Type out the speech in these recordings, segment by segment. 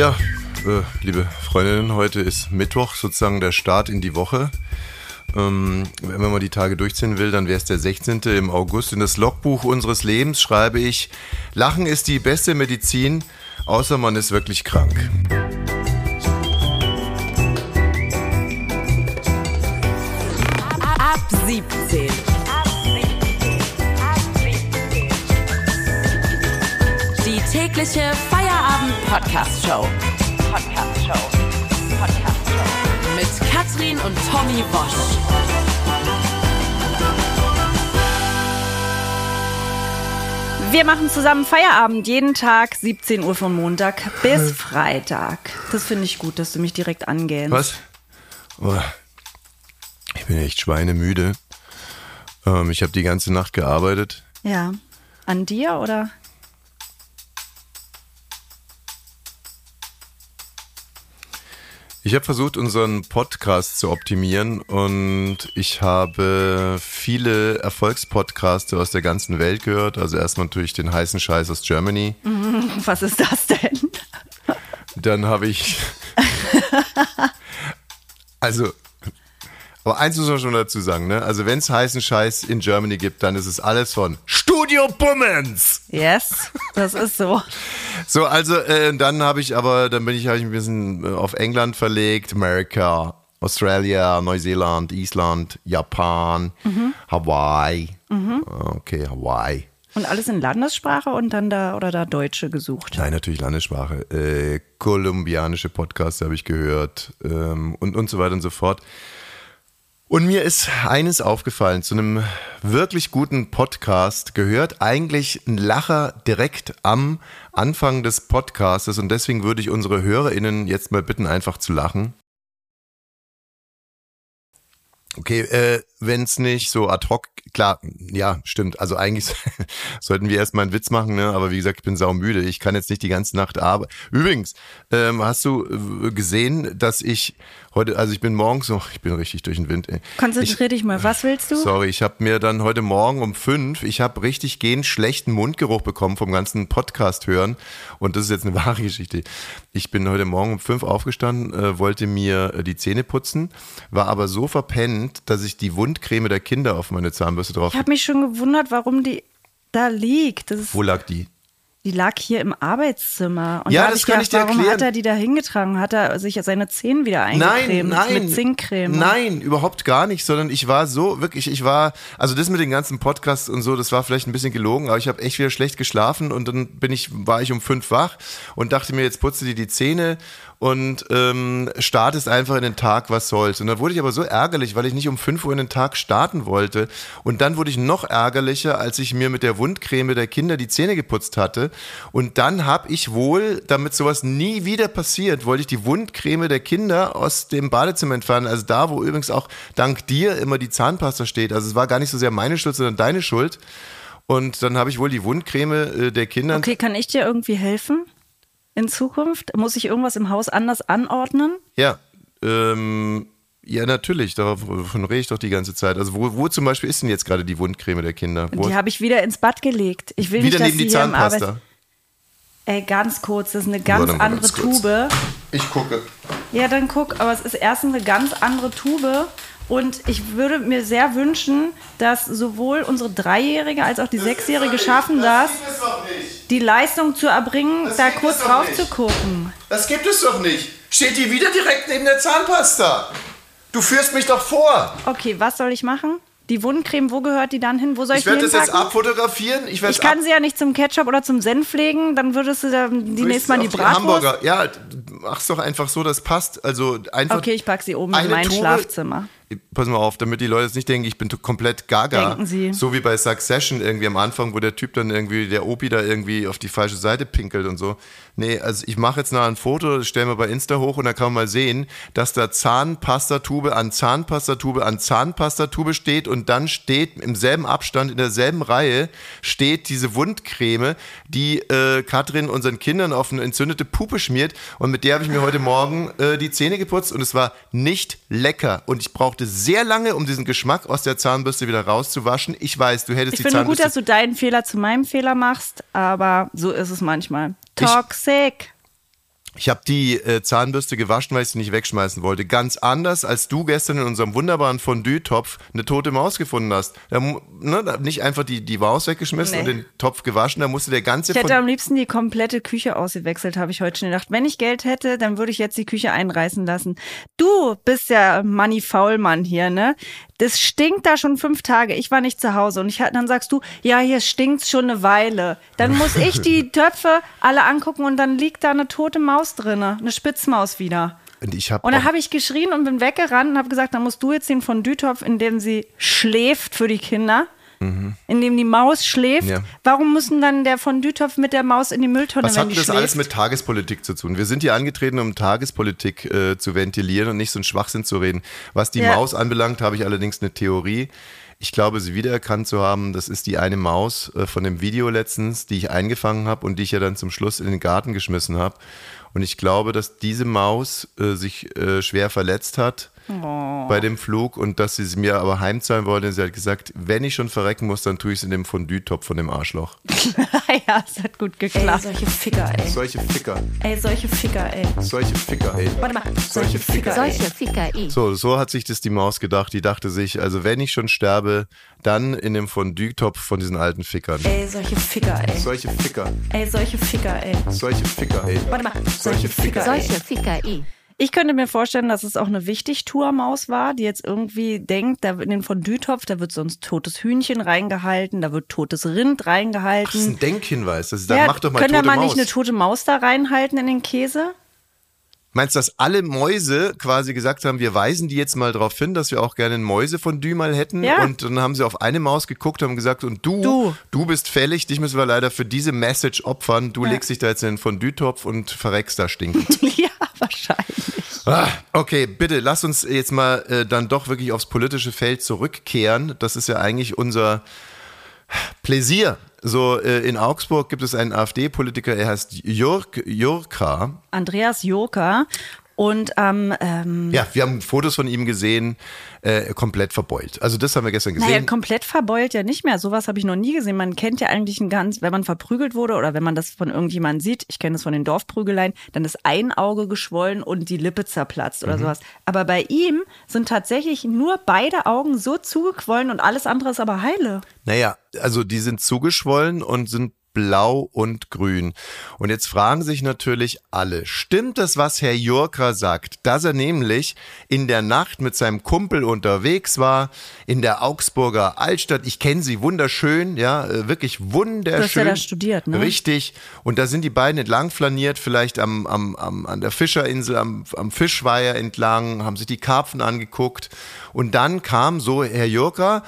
Ja, äh, liebe Freundinnen, heute ist Mittwoch, sozusagen der Start in die Woche. Ähm, wenn man mal die Tage durchziehen will, dann wäre es der 16. im August. In das Logbuch unseres Lebens schreibe ich, Lachen ist die beste Medizin, außer man ist wirklich krank. Ab 17. Die tägliche Feierabend-Podcast-Show. Podcast-Show. Podcast-Show. Mit Katrin und Tommy Bosch. Wir machen zusammen Feierabend jeden Tag, 17 Uhr von Montag bis Freitag. Das finde ich gut, dass du mich direkt angehst. Was? Oh, ich bin echt schweinemüde. Ähm, ich habe die ganze Nacht gearbeitet. Ja. An dir oder? Ich habe versucht, unseren Podcast zu optimieren und ich habe viele Erfolgspodcasts aus der ganzen Welt gehört. Also erstmal natürlich den heißen Scheiß aus Germany. Was ist das denn? Dann habe ich. also, aber eins muss man schon dazu sagen, ne? Also, wenn es heißen Scheiß in Germany gibt, dann ist es alles von Studio Bummens. Yes, das ist so. So, also, äh, dann habe ich aber, dann bin ich, habe ich ein bisschen äh, auf England verlegt, Amerika, Australia, Neuseeland, Island, Japan, Hawaii. Ah, Okay, Hawaii. Und alles in Landessprache und dann da oder da Deutsche gesucht. Nein, natürlich Landessprache. Äh, kolumbianische Podcasts habe ich gehört ähm, und, und so weiter und so fort. Und mir ist eines aufgefallen, zu einem wirklich guten Podcast gehört eigentlich ein Lacher direkt am Anfang des Podcastes und deswegen würde ich unsere HörerInnen jetzt mal bitten, einfach zu lachen. Okay, äh, wenn es nicht so ad hoc, klar, ja, stimmt. Also eigentlich sollten wir erstmal einen Witz machen, ne? Aber wie gesagt, ich bin saumüde. Ich kann jetzt nicht die ganze Nacht arbeiten. Übrigens, ähm, hast du äh, gesehen, dass ich heute, also ich bin morgens, oh, ich bin richtig durch den Wind. Ey. Konzentrier ich, dich mal. Was willst du? Sorry, ich habe mir dann heute Morgen um fünf, ich habe richtig gehend schlechten Mundgeruch bekommen vom ganzen Podcast hören. Und das ist jetzt eine wahre Geschichte. Ich bin heute Morgen um fünf aufgestanden, äh, wollte mir äh, die Zähne putzen, war aber so verpennt, dass ich die Wundcreme der Kinder auf meine Zahnbürste drauf. Ich habe mich schon gewundert, warum die da liegt. Wo lag die? die lag hier im Arbeitszimmer. Und Ja, da das ich kann gedacht, ich dir warum erklären. hat er die da hingetragen? Hat er sich seine Zähne wieder eingecremt Nein, nein. mit Zinkcreme? Nein, überhaupt gar nicht, sondern ich war so, wirklich, ich war, also das mit den ganzen Podcasts und so, das war vielleicht ein bisschen gelogen, aber ich habe echt wieder schlecht geschlafen und dann bin ich, war ich um fünf wach und dachte mir, jetzt putze dir die Zähne und ähm, startest einfach in den Tag, was soll's. Und dann wurde ich aber so ärgerlich, weil ich nicht um 5 Uhr in den Tag starten wollte. Und dann wurde ich noch ärgerlicher, als ich mir mit der Wundcreme der Kinder die Zähne geputzt hatte. Und dann habe ich wohl, damit sowas nie wieder passiert, wollte ich die Wundcreme der Kinder aus dem Badezimmer entfernen. Also da, wo übrigens auch dank dir immer die Zahnpasta steht. Also es war gar nicht so sehr meine Schuld, sondern deine Schuld. Und dann habe ich wohl die Wundcreme äh, der Kinder. Okay, kann ich dir irgendwie helfen? In Zukunft? Muss ich irgendwas im Haus anders anordnen? Ja, ähm, ja, natürlich, davon rede ich doch die ganze Zeit. Also, wo, wo zum Beispiel ist denn jetzt gerade die Wundcreme der Kinder? Wo Die habe ich wieder ins Bad gelegt. Ich will wieder nicht, dass neben die. Zahnpasta. Ey, ganz kurz, das ist eine ganz Warte andere ganz. Tube. Ich gucke. Ja, dann guck, aber es ist erstens eine ganz andere Tube. Und ich würde mir sehr wünschen, dass sowohl unsere Dreijährige als auch die Sechsjährige schaffen das, nicht. die Leistung zu erbringen, Das da kurz drauf nicht. zu gucken. Das gibt es doch nicht. Steht die wieder direkt neben der Zahnpasta? Du führst mich doch vor. Okay, was soll ich machen? Die Wundcreme, wo gehört die dann hin? Wo soll ich, Ich werde das jetzt abfotografieren. Ich, Ich kann sie ja nicht zum Ketchup oder zum Senf legen, dann würdest du die nächste Mal die Bratwurst. Hamburger. Ja, mach's doch einfach so, das passt. Also einfach. Okay, ich pack sie oben in mein Tube- Schlafzimmer. Pass mal auf, damit die Leute jetzt nicht denken, ich bin komplett gaga. Denken sie. So wie bei Succession irgendwie am Anfang, wo der Typ dann irgendwie, der Opi da irgendwie auf die falsche Seite pinkelt und so. Nee, also ich mache jetzt noch ein Foto, das stellen wir bei Insta hoch und dann kann man mal sehen, dass da Zahnpastatube an Zahnpastatube an Zahnpastatube steht und dann steht im selben Abstand, in derselben Reihe, steht diese Wundcreme, die äh, Katrin unseren Kindern auf eine entzündete Puppe schmiert und mit der habe ich mir heute Morgen äh, die Zähne geputzt und es war nicht lecker und ich brauchte sehr lange, um diesen Geschmack aus der Zahnbürste wieder rauszuwaschen. Ich weiß, du hättest Ich die finde gut, Zahnbürste... dass du deinen Fehler zu meinem Fehler machst, aber so ist es manchmal. Toxic. Ich habe die äh, Zahnbürste gewaschen, weil ich sie nicht wegschmeißen wollte. Ganz anders, als du gestern in unserem wunderbaren Fondue-Topf eine tote Maus gefunden hast. Da, ne, da, nicht einfach die, die Maus weggeschmissen Nee. und den Topf gewaschen, da musste der ganze Ich hätte Fond- am liebsten die komplette Küche ausgewechselt, habe ich heute schon gedacht. Wenn ich Geld hätte, dann würde ich jetzt die Küche einreißen lassen. Du bist ja Manni Faulmann hier, ne? Das stinkt da schon fünf Tage. Ich war nicht zu Hause und ich, dann sagst du, ja, hier stinkt's schon eine Weile. Dann muss ich die Töpfe alle angucken und dann liegt da eine tote Maus drinne, eine Spitzmaus wieder. Und ich habe Und dann habe ich geschrien und bin weggerannt und habe gesagt, dann musst du jetzt den Fondue-Topf, in dem sie schläft für die Kinder, in dem die Maus schläft. Mhm. Ja. Warum müssen dann der Fondue-Topf mit der Maus in die Mülltonne, Was wenn hat die das schläft? alles mit Tagespolitik zu tun? Wir sind hier angetreten, um Tagespolitik äh, zu ventilieren und nicht so einen Schwachsinn zu reden. Was die Ja. Maus anbelangt, habe ich allerdings eine Theorie. Ich glaube, sie wiedererkannt zu haben, das ist die eine Maus äh, von dem Video letztens, die ich eingefangen habe und die ich ja dann zum Schluss in den Garten geschmissen habe. Und ich glaube, dass diese Maus äh, sich äh, schwer verletzt hat Oh. bei dem Flug und dass sie sie mir aber heimzahlen wollte. Sie hat gesagt, wenn ich schon verrecken muss, dann tue ich es in dem Fondue-Topf von dem Arschloch. ja, es hat gut Ey, geklappt. solche Ficker, ey. Solche Ficker, Ey, solche Ficker, ey. solche Ficker, ey. Warte mal, Solche Ficker. Solche Ficker, ey. So, so hat sich das die Maus gedacht. Die dachte sich, also wenn ich schon sterbe, dann in dem Fondue-Topf von diesen alten Fickern. Ey, solche Ficker, ey. Solche Ficker, Ey, solche Ficker, ey. solche Ficker, ey. Warte mal, Solche Ficker. Solche Ficker, ey. Ich könnte mir vorstellen, dass es auch eine Wichtigtuer-Maus war, die jetzt irgendwie denkt, da in den Fondue-Topf, da wird sonst totes Hühnchen reingehalten, da wird totes Rind Das ist reingehalten. ein Denkhinweis. Das ist, dann ja, mach doch mal können da mal Maus. nicht eine tote Maus da reinhalten in den Käse? Meinst du, dass alle Mäuse quasi gesagt haben, wir weisen die jetzt mal darauf hin, dass wir auch gerne ein Mäusefondue mal hätten? Ja. Und dann haben sie auf eine Maus geguckt und haben gesagt, und du, Du. du bist fällig, dich müssen wir leider für diese Message opfern. Du legst dich da jetzt in den Fondue-Topf und verreckst da stinkend. ja, wahrscheinlich. Ah, okay, bitte lass uns jetzt mal äh, dann doch wirklich aufs politische Feld zurückkehren. Das ist ja eigentlich unser Pläsier. So, äh, in Augsburg gibt es einen AfD-Politiker, er heißt Jörg, Jurka. Andreas Joker. Und ähm, ähm, Ja, wir haben Fotos von ihm gesehen, äh, komplett verbeult. Also das haben wir gestern naja, gesehen. komplett verbeult ja nicht mehr. Sowas habe ich noch nie gesehen. Man kennt ja eigentlich ein ganz, wenn man verprügelt wurde oder wenn man das von irgendjemandem sieht, ich kenne das von den Dorfprügeleien, dann ist ein Auge geschwollen und die Lippe zerplatzt oder sowas. Aber bei ihm sind tatsächlich nur beide Augen so zugequollen und alles andere ist aber heile. Naja, also die sind zugeschwollen und sind blau und grün. Und jetzt fragen sich natürlich alle, stimmt das, was Herr Jurka sagt, dass er nämlich in der Nacht mit seinem Kumpel unterwegs war, in der Augsburger Altstadt, ich kenne sie wunderschön, ja, äh, wirklich wunderschön. Du hast ja da studiert, ne? Richtig. Und da sind die beiden entlang flaniert, vielleicht am, am, am, an der Fischerinsel, am, am Fischweiher entlang, haben sich die Karpfen angeguckt. Und dann kam so Herr Jurka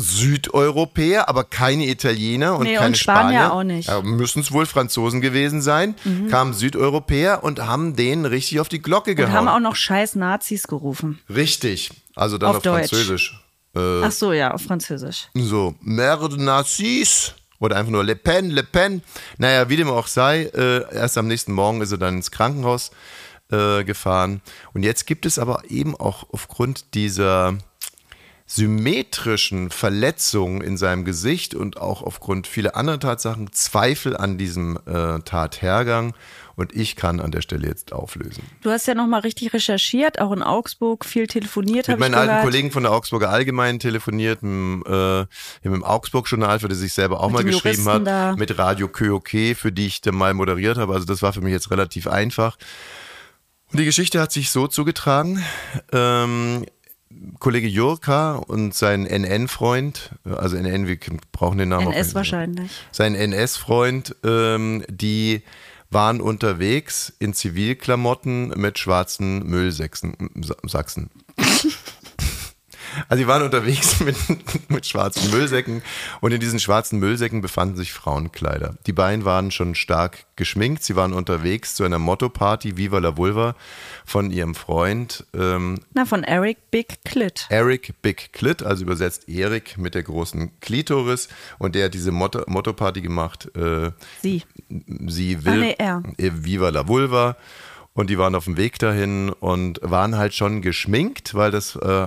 Südeuropäer, aber keine Italiener und Nee, keine und Spanier Spanier. auch nicht. Mhm. Ja, müssen es wohl Franzosen gewesen sein. Kamen Südeuropäer und haben denen richtig auf die Glocke Und gehauen. haben auch noch scheiß Nazis gerufen. richtig. Also dann Auf auf. Französisch. Ach so, ja, auf Französisch. So, Merde Nazis. Oder einfach nur Le Pen, Le Pen. Naja, wie dem auch sei, äh, erst am nächsten Morgen ist er dann ins Krankenhaus äh, gefahren. Und jetzt gibt es aber eben auch aufgrund dieser symmetrischen Verletzungen in seinem Gesicht und auch aufgrund vieler anderer Tatsachen Zweifel an diesem äh, Tathergang. Und ich kann an der Stelle jetzt auflösen. Du hast ja noch mal richtig recherchiert, auch in Augsburg viel telefoniert, Mit meinen alten. Kollegen von der Augsburger Allgemeinen telefoniert, mit, äh, dem Augsburg-Journal, für das ich selber auch Mit mal geschrieben habe, mit Radio KÖK, für die ich dann mal moderiert habe. Also das war für mich jetzt relativ einfach. Und die Geschichte hat sich so zugetragen. Ähm, Kollege Jurka und sein NN-Freund, also NN, wir brauchen den Namen auch NS wahrscheinlich. Sein NS-Freund, ähm, die waren unterwegs in Zivilklamotten mit schwarzen Müllsachsen. Also die waren unterwegs mit, mit schwarzen Müllsäcken und in diesen schwarzen Müllsäcken befanden sich Frauenkleider. Die beiden waren schon stark geschminkt. Sie waren unterwegs zu einer Motto-Party Viva la Vulva von ihrem Freund ähm, Na, von Eric Big Clit. Eric Big Clit, also übersetzt Erik mit der großen Klitoris und der hat diese Motto- Motto-Party gemacht. Äh, Sie. sie will Ah, nee, er. äh, Viva la Vulva und die waren auf dem Weg dahin und waren halt schon geschminkt, weil das äh,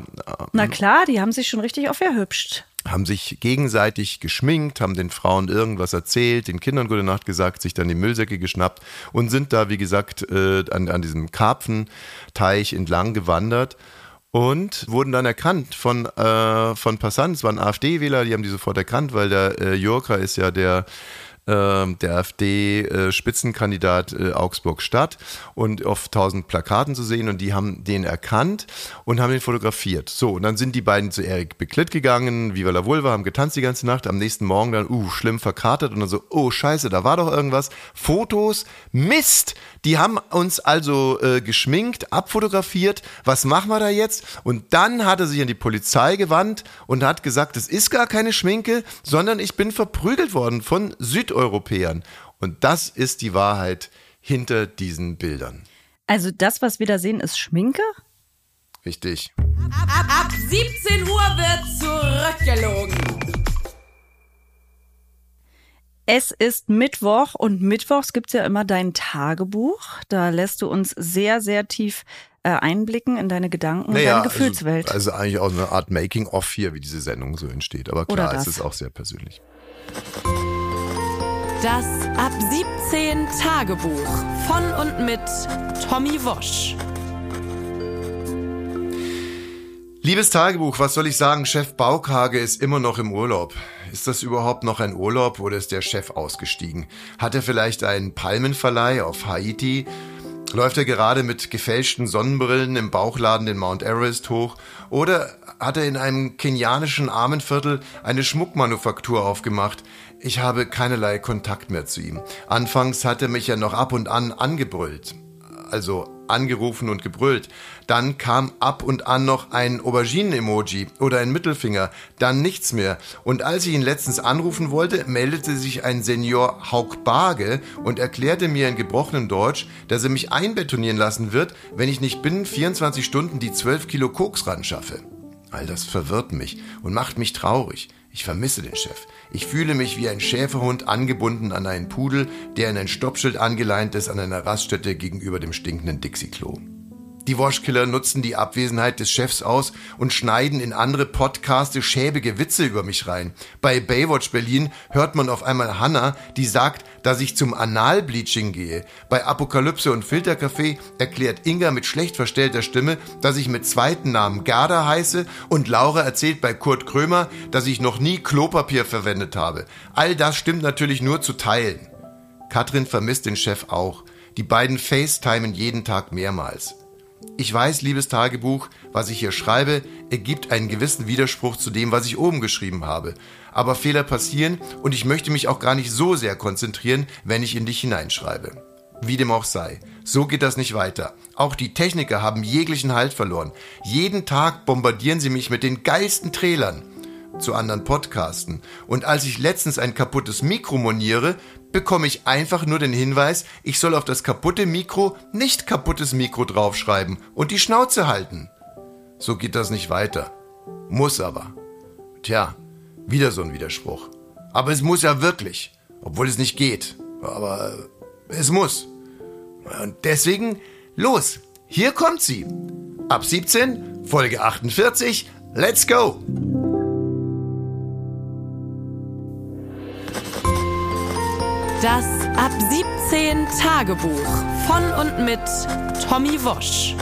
Na klar, die haben sich schon richtig aufgehübscht. haben sich gegenseitig geschminkt, haben den Frauen irgendwas erzählt, den Kindern gute Nacht gesagt, sich dann die Müllsäcke geschnappt und sind da, wie gesagt, äh, an, an diesem Karpfenteich entlang gewandert und wurden dann erkannt von, äh, von Passanten. Es waren AfD-Wähler, die haben die sofort erkannt, weil der äh, Jurka ist ja der der AfD-Spitzenkandidat äh, Augsburg-Stadt und auf tausend Plakaten zu sehen und die haben den erkannt und haben ihn fotografiert. So, und dann sind die beiden zu Erik Beklitt gegangen, Viva la Vulva, haben getanzt die ganze Nacht, am nächsten Morgen dann, uh, schlimm verkartet und dann so, oh scheiße, da war doch irgendwas. Fotos, Mist, die haben uns also äh, geschminkt, abfotografiert, was machen wir da jetzt? Und dann hat er sich an die Polizei gewandt und hat gesagt, es ist gar keine Schminke, sondern ich bin verprügelt worden von Süd Südeuropäern. Und das ist die Wahrheit hinter diesen Bildern. Also das, was wir da sehen, ist Schminke? Richtig. Ab, ab 17 Uhr wird zurückgelogen. Es ist Mittwoch und mittwochs gibt es ja immer dein Tagebuch. Da lässt du uns sehr, sehr tief äh, einblicken in deine Gedanken naja, und deine Gefühlswelt. Also, also eigentlich auch eine Art Making-of hier, wie diese Sendung so entsteht. Aber klar, es ist auch sehr persönlich. Das Ab 17 Tagebuch von und mit Tommy Wosch. Liebes Tagebuch, was soll ich sagen? Chef Baukage ist immer noch im Urlaub. Ist das überhaupt noch ein Urlaub oder ist der Chef ausgestiegen? Hat er vielleicht einen Palmenverleih auf Haiti? Läuft er gerade mit gefälschten Sonnenbrillen im Bauchladen den Mount Everest hoch? Oder hat er in einem kenianischen Armenviertel eine Schmuckmanufaktur aufgemacht? Ich habe keinerlei Kontakt mehr zu ihm. Anfangs hat er mich ja noch ab und an angebrüllt. Also angerufen und gebrüllt. Dann kam ab und an noch ein Auberginen-Emoji oder ein Mittelfinger, dann nichts mehr. Und als ich ihn letztens anrufen wollte, meldete sich ein Senior Hauk Barge und erklärte mir in gebrochenem Deutsch, dass er mich einbetonieren lassen wird, wenn ich nicht binnen 24 Stunden die 12 Kilo Koks ran schaffe. All das verwirrt mich und macht mich traurig. Ich vermisse den Chef. Ich fühle mich wie ein Schäferhund angebunden an einen Pudel, der in ein Stoppschild angeleint ist an einer Raststätte gegenüber dem stinkenden Dixie-Klo. Die Washkiller nutzen die Abwesenheit des Chefs aus und schneiden in andere Podcaste schäbige Witze über mich rein. Bei Baywatch Berlin hört man auf einmal Hannah, die sagt, dass ich zum Analbleaching gehe. Bei Apokalypse und Filtercafé erklärt Inga mit schlecht verstellter Stimme, dass ich mit zweiten Namen Garda heiße und Laura erzählt bei Kurt Krömer, dass ich noch nie Klopapier verwendet habe. All das stimmt natürlich nur zu Teilen. Katrin vermisst den Chef auch. Die beiden FaceTimen jeden Tag mehrmals. Ich weiß, liebes Tagebuch, was ich hier schreibe, ergibt einen gewissen Widerspruch zu dem, was ich oben geschrieben habe. Aber Fehler passieren und ich möchte mich auch gar nicht so sehr konzentrieren, wenn ich in dich hineinschreibe. Wie dem auch sei. So geht das nicht weiter. Auch die Techniker haben jeglichen Halt verloren. Jeden Tag bombardieren sie mich mit den geilsten Trailern zu anderen Podcasten. Und als ich letztens ein kaputtes Mikro moniere, bekomme ich einfach nur den Hinweis, ich soll auf das kaputte Mikro nicht kaputtes Mikro draufschreiben und die Schnauze halten. So geht das nicht weiter. Muss aber. Tja, wieder so ein Widerspruch. Aber es muss ja wirklich, obwohl es nicht geht. Aber es muss. Und deswegen, los, hier kommt sie. Ab 17, Folge 48, let's go! Das Ab 17 Tagebuch von und mit Tommy Wosch.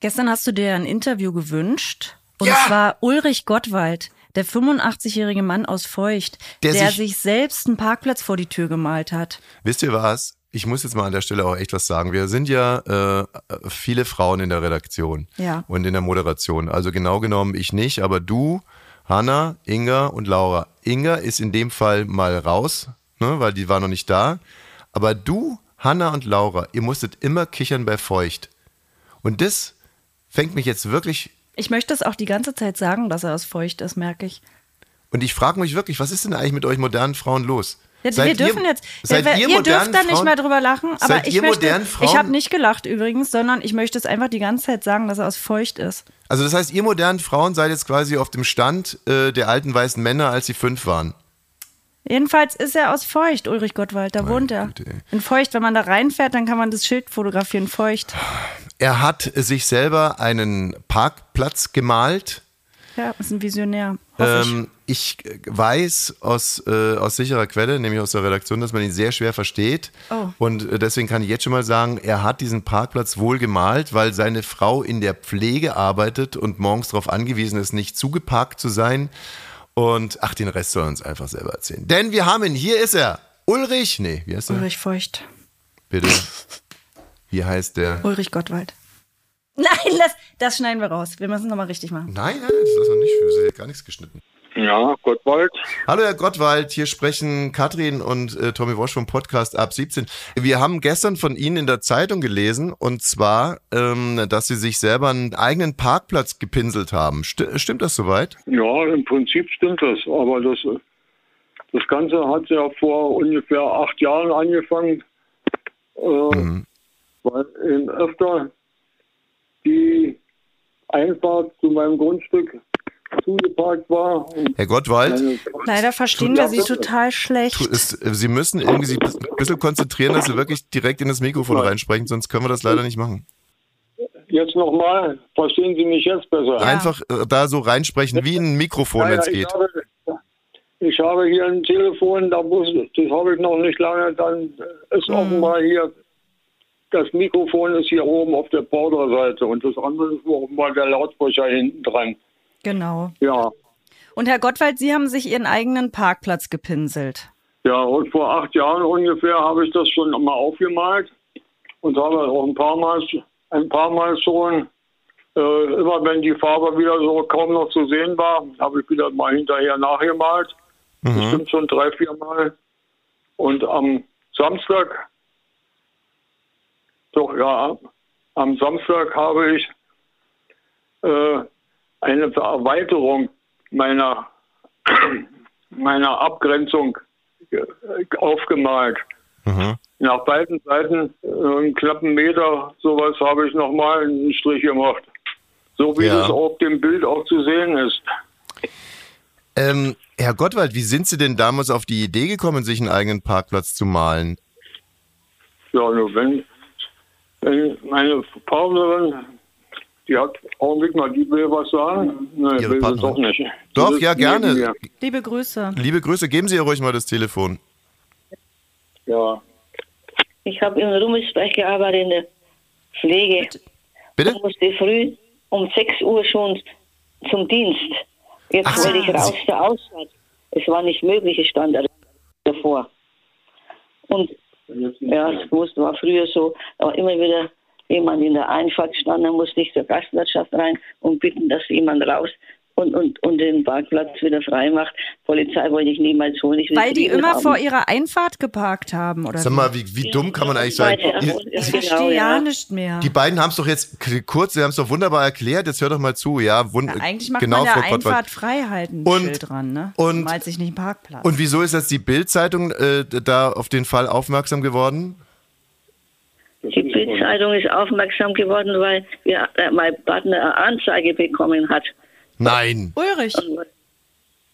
Gestern hast du dir ein Interview gewünscht. Und Ja! zwar Ulrich Gottwald, der 85-jährige Mann aus Feucht, Der der, sich- sich, selbst einen Parkplatz vor die Tür gemalt hat. Wisst ihr was? Ich muss jetzt mal an der Stelle auch echt was sagen. Wir sind ja äh, viele Frauen in der Redaktion Ja. und in der Moderation. Also genau genommen ich nicht, aber du, Hanna, Inga und Laura. Inga ist in dem Fall mal raus, ne, weil die war noch nicht da. Aber du, Hanna und Laura, ihr musstet immer kichern bei Feucht. Und das fängt mich jetzt wirklich Ich möchte es auch die ganze Zeit sagen, dass er aus Feucht ist, merke ich. und ich frage mich wirklich, was ist denn eigentlich mit euch modernen Frauen los? Ja, Seid wir dürfen ihr, jetzt, seid ihr, ihr, ihr dürft da nicht mehr drüber lachen, aber ich möchte, ich habe nicht gelacht übrigens, sondern ich möchte es einfach die ganze Zeit sagen, dass er aus Feucht ist. Also das heißt, ihr modernen Frauen seid jetzt quasi auf dem Stand äh, der alten weißen Männer, als sie fünf waren. Jedenfalls ist er aus Feucht, Ulrich Gottwald, da wohnt er. Güte. In Feucht, wenn man da reinfährt, dann kann man das Schild fotografieren, Feucht. Er hat sich selber einen Parkplatz gemalt. Ja, ist ein Visionär. Ähm, ich weiß aus, äh, aus sicherer Quelle, nämlich aus der Redaktion, dass man ihn sehr schwer versteht. Oh. Und äh, deswegen kann ich jetzt schon mal sagen, er hat diesen Parkplatz wohl gemalt, weil seine Frau in der Pflege arbeitet und morgens darauf angewiesen ist, nicht zugeparkt zu sein. Und ach, den Rest soll er uns einfach selber erzählen. Denn wir haben ihn, hier ist er. Ulrich, nee, wie heißt ich. er? Ulrich Feucht. Bitte. Wie heißt der? Ulrich Gottwald. Nein, das, das schneiden wir raus. Wir müssen es nochmal richtig machen. Nein, nein, das ist noch nicht für Sie, gar nichts geschnitten. Ja, Gottwald. Hallo Herr Gottwald, hier sprechen Katrin und äh, Tommy Wosch vom Podcast ab 17. Wir haben gestern von Ihnen in der Zeitung gelesen und zwar, ähm, dass Sie sich selber einen eigenen Parkplatz gepinselt haben. St stimmt das soweit? Ja, im Prinzip stimmt das. Aber das, das Ganze hat ja vor ungefähr acht Jahren angefangen, äh, weil in öfter die Einfahrt zu meinem Grundstück zugeparkt war. Herr Gottwald, Leider verstehen wir Sie total schlecht. äh, Sie müssen irgendwie sich ein bisschen konzentrieren, dass Sie wirklich direkt in das Mikrofon reinsprechen, sonst können wir das leider nicht machen. Jetzt nochmal, verstehen Sie mich jetzt besser? Einfach äh, da so reinsprechen, wie in ein Mikrofon, wenn es ich, geht. habe, ich habe hier ein Telefon, da muss, das habe ich noch nicht lange, dann ist offenbar hier, das Mikrofon ist hier oben auf der Vorderseite und das andere ist offenbar der Lautsprecher hinten dran. Genau. Ja, Und Herr Gottwald, Sie haben sich Ihren eigenen Parkplatz gepinselt. ja, und vor acht Jahren ungefähr habe ich das schon mal aufgemalt und habe auch ein paar Mal, ein paar Mal schon, äh, immer wenn die Farbe wieder so kaum noch zu sehen war, habe ich wieder mal hinterher nachgemalt. Bestimmt schon drei, vier Mal. Und am Samstag, doch ja, am Samstag habe ich äh, eine Erweiterung meiner, meiner Abgrenzung aufgemalt. Mhm. Nach beiden Seiten, äh, einen knappen Meter, sowas habe ich nochmal einen Strich gemacht. So wie Ja. das auf dem Bild auch zu sehen ist. Ähm, Herr Gottwald, wie sind Sie denn damals auf die Idee gekommen, sich einen eigenen Parkplatz zu malen? Ja, nur wenn meine Partnerin, die hat Augenblick mal, die will was sagen. Nein, Ihre will sie Partnerin? doch nicht. Doch, ja, gerne. mir. Liebe Grüße. Liebe Grüße, geben Sie ihr ruhig mal das Telefon. Ja. Ich habe in Rummelsberg gearbeitet in der Pflege Bitte? und musste früh um 6 Uhr schon zum Dienst. Jetzt Ach wollte ich raus zur Ausfahrt. Es war nicht möglich, es stand davor. Und ja, es musste, war früher so, war immer wieder jemand in der Einfahrt stand, dann musste ich zur Gastwirtschaft rein und bitten, dass jemand raus und, und, und den Parkplatz wieder frei macht. Polizei wollte ich niemals holen. Ich Weil die immer haben. vor ihrer Einfahrt geparkt haben, oder? Sag wie? mal, wie, wie dumm kann man eigentlich sein? Ich genau, verstehe ja nicht mehr. Die beiden haben es doch jetzt kurz, sie haben es doch wunderbar erklärt. Jetzt hör doch mal zu, ja. Wund Ja, eigentlich macht genau, man ja Frau. Einfahrt frei halten, Und- Schild dran, ne? und- Malt sich nicht einen Parkplatz. Und wieso ist jetzt die Bild-Zeitung äh, da auf den Fall aufmerksam geworden? Die Bildzeitung ist aufmerksam geworden, weil wir, äh, mein Partner eine Anzeige bekommen hat. Nein. Ulrich,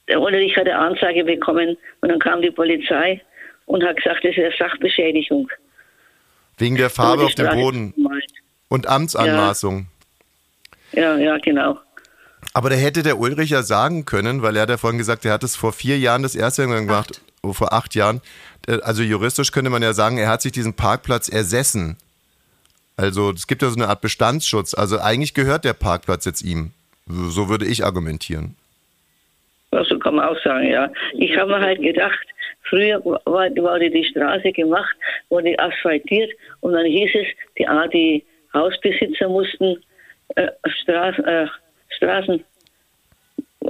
Der Ulrich hat eine Anzeige bekommen und dann kam die Polizei und hat gesagt, das ist eine Sachbeschädigung. Wegen der Farbe auf dem Boden und Amtsanmaßung. Ja, ja, genau. Aber da hätte der Ulrich ja sagen können, weil er hat ja vorhin gesagt, er hat es vor vier Jahren das erste Mal gemacht, oh, vor acht Jahren. Äh, Also juristisch könnte man ja sagen, er hat sich diesen Parkplatz ersessen. Also es gibt ja so eine Art Bestandsschutz. Also eigentlich gehört der Parkplatz jetzt ihm. So würde ich argumentieren. Ja, so kann man auch sagen, ja. Ich habe mir halt gedacht, früher war, wurde die Straße gemacht, wurde asphaltiert und dann hieß es, die, die Hausbesitzer mussten äh, Straßen, äh, Straßen,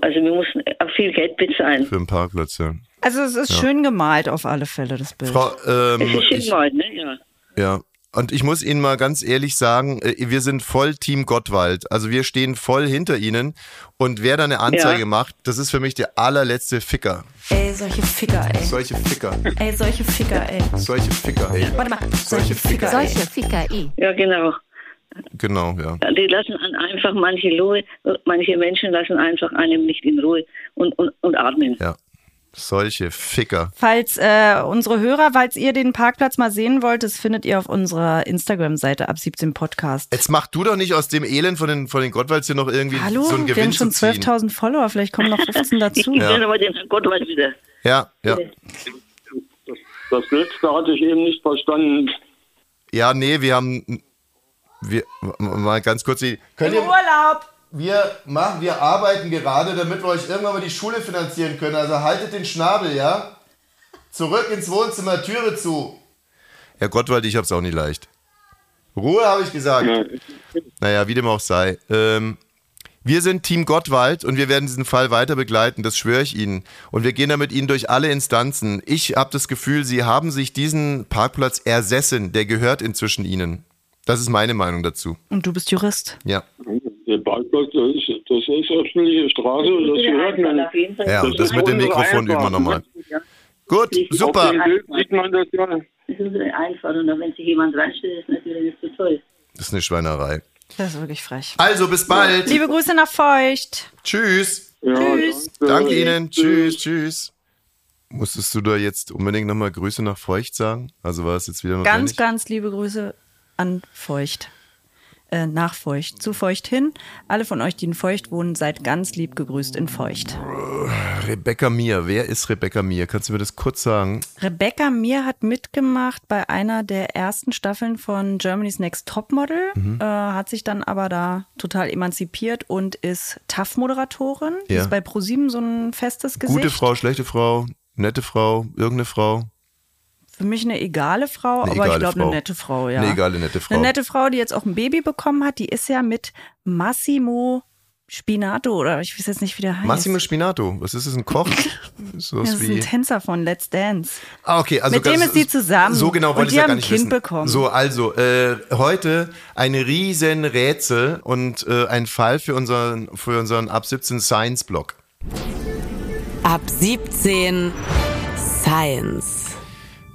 also wir mussten viel Geld bezahlen. Für einen Parkplatz, ja. also es ist schön gemalt auf alle Fälle, das Bild. Frau, ähm, Es ist schön mal, ne? Ja. ja. Und ich muss Ihnen mal ganz ehrlich sagen, äh, wir sind voll Team Gottwald. Also wir stehen voll hinter Ihnen. Und wer da eine Anzeige Ja. macht, das ist für mich der allerletzte Ficker. Ey, solche Ficker, ey. Solche Ficker. Ey, solche Ficker, ey. Solche Ficker, ey. Warte mal, solche Ficker, ey. Solche Ficker i. ja, genau. Genau, ja. Die lassen einfach manche Ruhe, manche Menschen lassen einfach einem nicht in Ruhe und, und, und atmen. Ja. Solche Ficker. Falls äh, unsere Hörer, falls ihr den Parkplatz mal sehen wollt, das findet ihr auf unserer Instagram-Seite ab 17 Podcast. Jetzt mach du doch nicht aus dem Elend von den, von den Gottwalds hier noch irgendwie Hallo, so einen wir Gewinn haben schon zu ziehen. 12.000 Follower, vielleicht kommen noch 15 dazu. Ich bin aber den Gottwald wieder. Ja, ja. Das letzte hatte ich eben nicht verstanden. Ja, nee, wir haben. Wir, mal ganz kurz. die- Könnt ihr, Urlaub! Wir, machen, wir arbeiten gerade, damit wir euch irgendwann mal die Schule finanzieren können. Also haltet den Schnabel, ja? Zurück ins Wohnzimmer, Türe zu. Herr Gottwald, ich hab's auch nicht leicht. Ruhe, habe ich gesagt. Ja, Naja, wie dem auch sei. Ähm, wir sind Team Gottwald und wir werden diesen Fall weiter begleiten, das schwöre ich Ihnen. Und wir gehen da mit Ihnen durch alle Instanzen. Ich habe das Gefühl, Sie haben sich diesen Parkplatz ersessen. Der gehört inzwischen Ihnen. Das ist meine Meinung dazu. Und du bist Jurist. Ja. Der Parkplatz, das ist, das ist öffentliche Straße, das gehört mir Auf jeden Fall. Ja, und das mit dem Mikrofon üben wir nochmal. Ja, Gut, super. dem Bild sieht man das ja. das ist unsere Einfahrt. Und wenn sich jemand reinstellt, ist natürlich nicht so toll. Das ist eine Schweinerei. Das ist wirklich frech. Also, bis bald. Liebe Grüße nach Feucht. Tschüss. ja Tschüss. Danke Ihnen. Tschüss, tschüss. Musstest du da jetzt unbedingt nochmal Grüße nach Feucht sagen? Also war es jetzt wieder Ganz, notwendig? ganz liebe Grüße an Feucht. Äh, nach Feucht. Zu Feucht hin. Alle von euch, die in Feucht wohnen, seid ganz lieb gegrüßt in Feucht. Rebecca Mir. Wer ist Rebecca Mir? Kannst du mir das kurz sagen? Rebecca Mir hat mitgemacht bei einer der ersten Staffeln von Germany's Next Topmodel, Mhm. äh, hat sich dann aber da total emanzipiert und ist TAF-Moderatorin. Ja. Ist bei ProSieben so ein festes Gesicht. Gute Frau, schlechte Frau, nette Frau, irgendeine Frau. Für mich eine egale Frau, Eine aber ich egale glaube Frau. eine nette Frau, ja. Eine egale, nette Frau. Eine nette Frau, die jetzt auch ein Baby bekommen hat, die ist ja mit Massimo Spinato oder ich weiß jetzt nicht, wie der heißt. Massimo Spinato. Was ist das, ein Koch? So das ist ein wie. Tänzer von Let's Dance. Ah, okay, also Mit dem ganz- ist sie zusammen. So genau Und wollte ich ja haben gar ein nicht Kind wissen. bekommen. So, also äh, heute ein riesen Rätsel und äh, ein Fall für unseren für unseren ab 17 Science Blog. Ab 17 Science.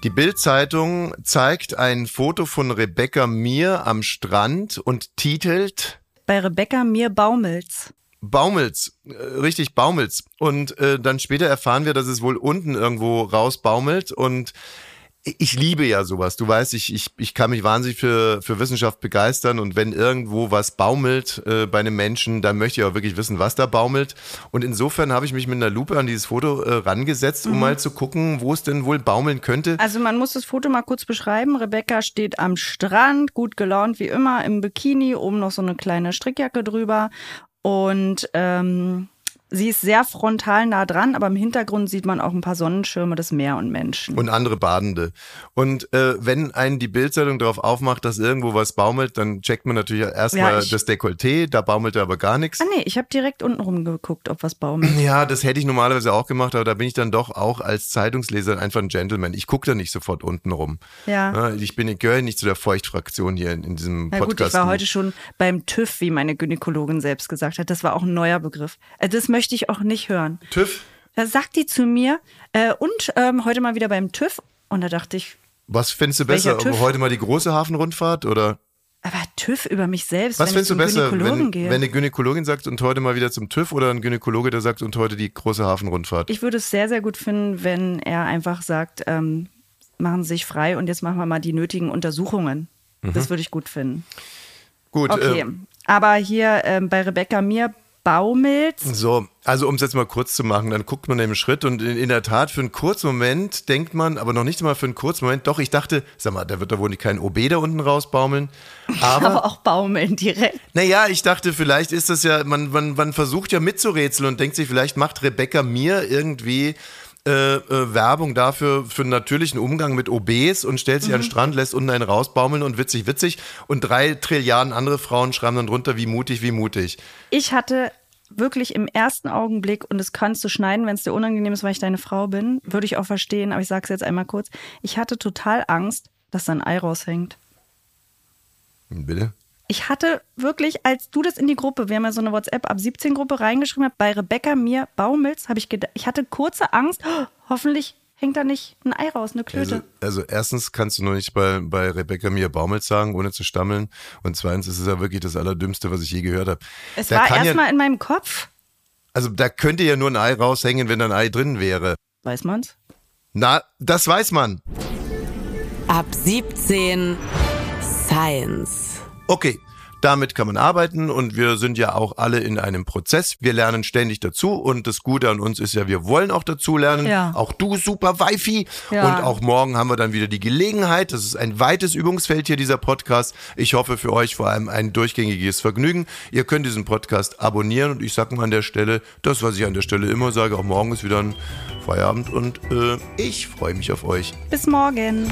Die Bild-Zeitung zeigt ein Foto von Rebecca Mir am Strand und titelt Bei Rebecca Mir Baumels. Baumels, äh, richtig Baumels. Und äh, dann später erfahren wir, dass es wohl unten irgendwo rausbaumelt und ich liebe ja sowas. Du weißt, ich, ich, ich kann mich wahnsinnig für, für Wissenschaft begeistern und wenn irgendwo was baumelt äh, bei einem Menschen, dann möchte ich auch wirklich wissen, was da baumelt. Und insofern habe ich mich mit einer Lupe an dieses Foto äh, rangesetzt, um mal zu gucken, wo es denn wohl baumeln könnte. Also man muss das Foto mal kurz beschreiben. Rebecca steht am Strand, gut gelaunt wie immer, im Bikini, oben noch so eine kleine Strickjacke drüber. Und ähm, sie ist sehr frontal nah dran, aber im Hintergrund sieht man auch ein paar Sonnenschirme, das Meer und Menschen. und andere Badende. Und äh, wenn einen die Bildzeitung darauf aufmacht, dass irgendwo was baumelt, dann checkt man natürlich erstmal Ja, das Dekolleté, da baumelt aber gar nichts. ah nee, ich habe direkt unten rumgeguckt, ob was baumelt. Ja, das hätte ich normalerweise auch gemacht, aber da bin ich dann doch auch als Zeitungsleser einfach ein Gentleman. Ich gucke da nicht sofort unten rum. Ja. Ja, Ich bin, gehöre nicht zu der Feuchtfraktion hier in, in diesem Na gut, Podcast. ich war heute schon beim TÜV, wie meine Gynäkologin selbst gesagt hat. Das war auch ein neuer Begriff. Äh, Das möchte ich auch nicht hören. TÜV. Da sagt die zu mir, äh, und ähm, heute mal wieder beim TÜV. Und da dachte ich, Was findest du besser? Heute mal die große Hafenrundfahrt oder aber TÜV über mich selbst, was findest du besser, wenn, gehe. wenn eine Gynäkologin sagt und heute mal wieder zum TÜV oder ein Gynäkologe, der sagt und heute die große Hafenrundfahrt? ich würde es sehr, sehr gut finden, wenn er einfach sagt, ähm, machen Sie sich frei und jetzt machen wir mal die nötigen Untersuchungen. Das würde ich gut finden. Gut, Okay, äh, aber hier ähm, bei Rebecca Mir baumelt. So, also um es jetzt mal kurz zu machen, dann guckt man im Schritt und in, in der Tat für einen kurzen Moment denkt man, aber noch nicht mal für einen kurzen Moment, doch, ich dachte, sag mal, da wird da wohl kein OB da unten rausbaumeln. Aber, Aber auch baumeln direkt. naja, ich dachte, vielleicht ist das ja, man, man, man versucht ja mitzurätseln und denkt sich, vielleicht macht Rebecca mir irgendwie äh, äh, Werbung dafür für einen natürlichen Umgang mit OBs und stellt sich an den Strand, lässt unten einen rausbaumeln und witzig, witzig. Und drei Trilliarden andere Frauen schreiben dann drunter, wie mutig, wie mutig. Ich hatte wirklich im ersten Augenblick, und das kannst du schneiden, wenn es dir unangenehm ist, weil ich deine Frau bin, würde ich auch verstehen, aber ich sage es jetzt einmal kurz. Ich hatte total Angst, dass da ein Ei raushängt. Bitte? Ich hatte wirklich, als du das in die Gruppe, wir haben ja so eine WhatsApp ab 17 Gruppe reingeschrieben, hast, bei Rebecca mir Baumels, habe ich gedacht, ich hatte kurze Angst, oh, hoffentlich hängt da nicht ein Ei raus, eine Klöte. Also, also erstens kannst du nur nicht bei, bei Rebecca Mia Baumelt sagen, ohne zu stammeln. Und zweitens ist es ja wirklich das Allerdümmste, was ich je gehört habe. es da war kann ja, erstmal in meinem Kopf. also da könnte ja nur ein Ei raushängen, wenn da ein Ei drin wäre. Weiß man's? Na, das weiß man. Ab 17 Science. Okay, damit kann man arbeiten und wir sind ja auch alle in einem Prozess. Wir lernen ständig dazu und das Gute an uns ist ja, wir wollen auch dazu lernen. Ja. Auch du, super Wifi. Ja. Und auch morgen haben wir dann wieder die Gelegenheit. Das ist ein weites Übungsfeld hier, dieser Podcast. Ich hoffe für euch vor allem ein durchgängiges Vergnügen. Ihr könnt diesen Podcast abonnieren und ich sage mal an der Stelle, das, was ich an der Stelle immer sage, auch morgen ist wieder ein Feierabend und äh, ich freue mich auf euch. Bis morgen.